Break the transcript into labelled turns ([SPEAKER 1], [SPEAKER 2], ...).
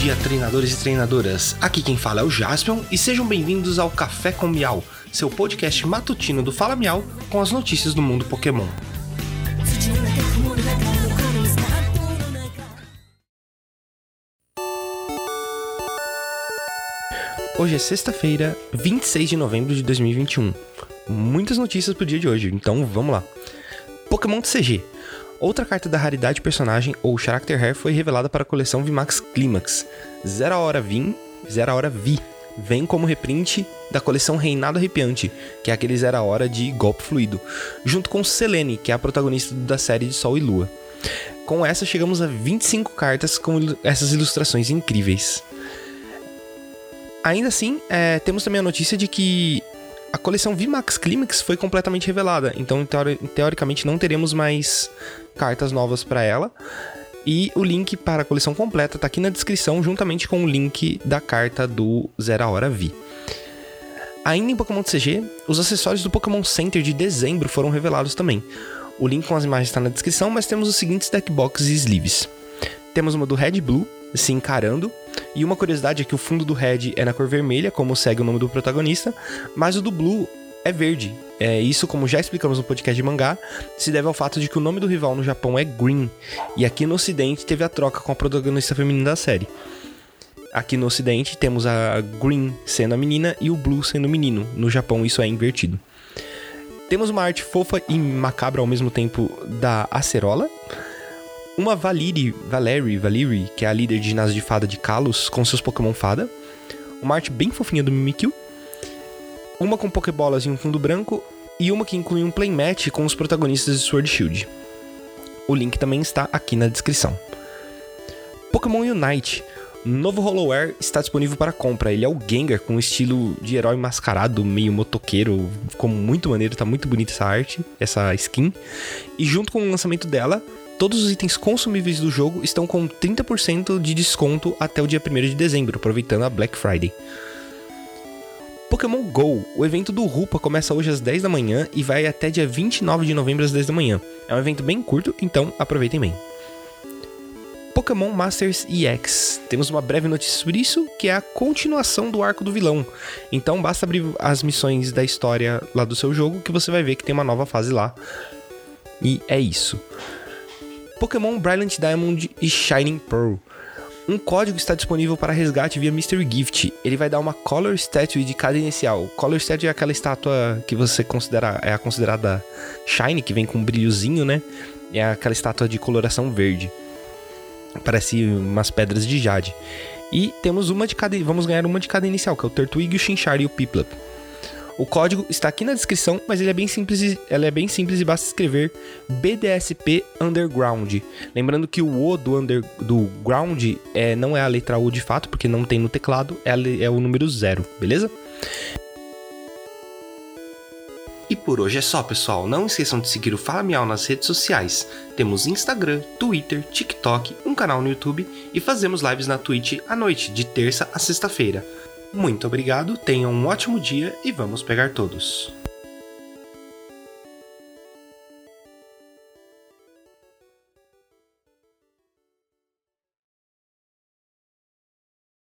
[SPEAKER 1] dia, treinadores e treinadoras. Aqui quem fala é o Jaspion e sejam bem-vindos ao Café com Miau, seu podcast matutino do Fala Miau com as notícias do mundo Pokémon. Hoje é sexta-feira, 26 de novembro de 2021. Muitas notícias pro dia de hoje, então vamos lá. Pokémon TCG. Outra carta da raridade personagem, ou Character Rare, foi revelada para a coleção VMAX Climax. Zero Hora Vim, Zero Hora Vi, vem como reprint da coleção Reinado Arrepiante, que é aquele Zero Hora de golpe fluido, junto com Selene, que é a protagonista da série de Sol e Lua. Com essa chegamos a 25 cartas com essas ilustrações incríveis. Ainda assim, é, temos também a notícia de que a coleção VMAX Climax foi completamente revelada, então teori teoricamente não teremos mais cartas novas para ela. E o link para a coleção completa está aqui na descrição, juntamente com o link da carta do Zero Hora V. Ainda em Pokémon CG, os acessórios do Pokémon Center de dezembro foram revelados também. O link com as imagens está na descrição, mas temos os seguintes deckboxes e sleeves. Temos uma do Red Blue, se encarando, e uma curiosidade é que o fundo do Red é na cor vermelha, como segue o nome do protagonista, mas o do Blue é verde. É isso, como já explicamos no podcast de mangá, se deve ao fato de que o nome do rival no Japão é Green, e aqui no ocidente teve a troca com a protagonista feminina da série. Aqui no ocidente temos a Green sendo a menina e o Blue sendo o menino. No Japão isso é invertido. Temos uma arte fofa e macabra ao mesmo tempo da Acerola, uma Valyrie, Valerie, Valyrie, que é a líder de ginásio de fada de Kalos, com seus Pokémon fada, uma arte bem fofinha do Mimikyu, uma com Pokébolas em um fundo branco e uma que inclui um playmatch com os protagonistas de Sword Shield. O link também está aqui na descrição. Pokémon Unite. Novo Hollowware está disponível para compra. Ele é o Gengar com estilo de herói mascarado, meio motoqueiro. Ficou muito maneiro, tá muito bonita essa arte, essa skin. E junto com o lançamento dela, todos os itens consumíveis do jogo estão com 30% de desconto até o dia 1 de dezembro, aproveitando a Black Friday. Pokémon GO, o evento do Rupa começa hoje às 10 da manhã e vai até dia 29 de novembro às 10 da manhã. É um evento bem curto, então aproveitem bem. Pokémon Masters EX. Temos uma breve notícia sobre isso, que é a continuação do arco do vilão. Então basta abrir as missões da história lá do seu jogo que você vai ver que tem uma nova fase lá. E é isso. Pokémon Brilliant Diamond e Shining Pearl. Um código está disponível para resgate via Mystery Gift. Ele vai dar uma Color Statue de cada inicial. Color Statue é aquela estátua que você considera é a considerada Shine, que vem com um brilhozinho, né? É aquela estátua de coloração verde. Parece umas pedras de jade. E temos uma de cada, vamos ganhar uma de cada inicial, que é o Turtwig, o Chinchar e o Piplup. O código está aqui na descrição, mas ele é bem simples, ela é bem simples e basta escrever BDSP Underground. Lembrando que o O do, under, do ground é, não é a letra U de fato, porque não tem no teclado, é, é o número zero, beleza? E por hoje é só, pessoal. Não esqueçam de seguir o Fala Miau nas redes sociais. Temos Instagram, Twitter, TikTok, um canal no YouTube e fazemos lives na Twitch à noite, de terça a sexta-feira. Muito obrigado, tenham um ótimo dia e vamos pegar todos.